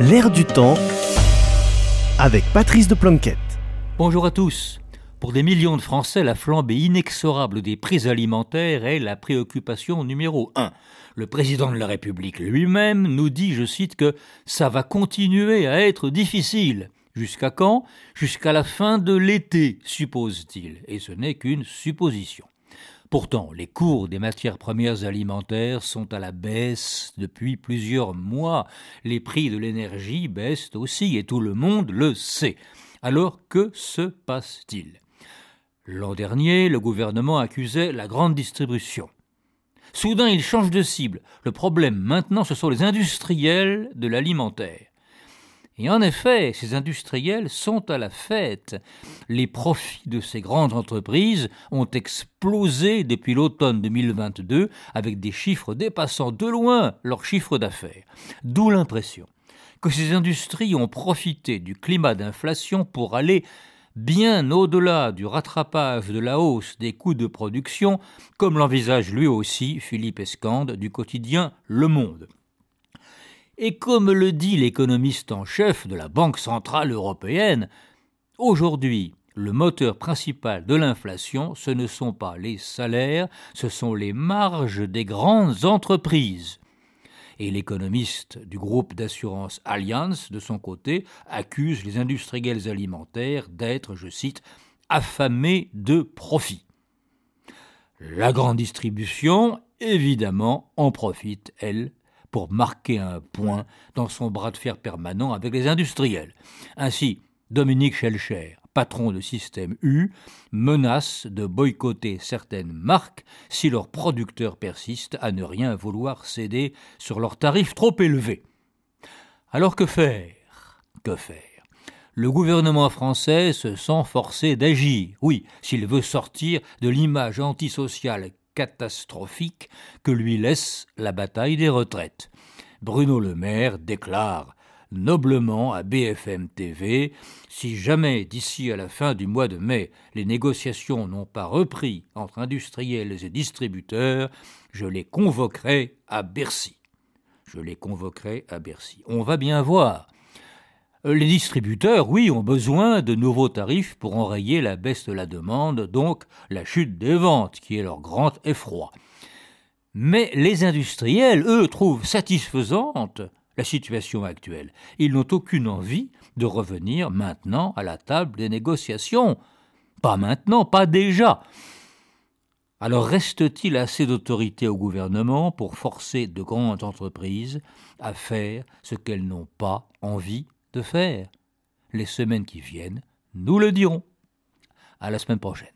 L'air du temps avec Patrice de Planquette. Bonjour à tous. Pour des millions de Français, la flambée inexorable des prix alimentaires est la préoccupation numéro un. Le président de la République lui-même nous dit, je cite, que ça va continuer à être difficile. Jusqu'à quand? Jusqu'à la fin de l'été, suppose-t-il. Et ce n'est qu'une supposition. Pourtant, les cours des matières premières alimentaires sont à la baisse depuis plusieurs mois. Les prix de l'énergie baissent aussi et tout le monde le sait. Alors que se passe-t-il? L'an dernier, le gouvernement accusait la grande distribution. Soudain, il change de cible. Le problème maintenant, ce sont les industriels de l'alimentaire. Et en effet, ces industriels sont à la fête. Les profits de ces grandes entreprises ont explosé depuis l'automne 2022 avec des chiffres dépassant de loin leur chiffre d'affaires. D'où l'impression que ces industries ont profité du climat d'inflation pour aller bien au-delà du rattrapage de la hausse des coûts de production, comme l'envisage lui aussi Philippe Escande du quotidien Le Monde. Et comme le dit l'économiste en chef de la Banque centrale européenne, aujourd'hui, le moteur principal de l'inflation, ce ne sont pas les salaires, ce sont les marges des grandes entreprises. Et l'économiste du groupe d'assurance Allianz, de son côté, accuse les industriels alimentaires d'être, je cite, affamés de profit. La grande distribution, évidemment, en profite, elle, pour marquer un point dans son bras de fer permanent avec les industriels. Ainsi, Dominique Schelcher, patron de Système U, menace de boycotter certaines marques si leurs producteurs persistent à ne rien vouloir céder sur leurs tarifs trop élevés. Alors que faire? Que faire? Le gouvernement français se sent forcé d'agir, oui, s'il veut sortir de l'image antisociale catastrophique que lui laisse la bataille des retraites. Bruno Le Maire déclare noblement à BFM TV si jamais d'ici à la fin du mois de mai les négociations n'ont pas repris entre industriels et distributeurs, je les convoquerai à Bercy. Je les convoquerai à Bercy. On va bien voir. Les distributeurs, oui, ont besoin de nouveaux tarifs pour enrayer la baisse de la demande, donc la chute des ventes, qui est leur grand effroi. Mais les industriels, eux, trouvent satisfaisante la situation actuelle. Ils n'ont aucune envie de revenir maintenant à la table des négociations. Pas maintenant, pas déjà. Alors reste-t-il assez d'autorité au gouvernement pour forcer de grandes entreprises à faire ce qu'elles n'ont pas envie de faire. Les semaines qui viennent, nous le dirons. À la semaine prochaine.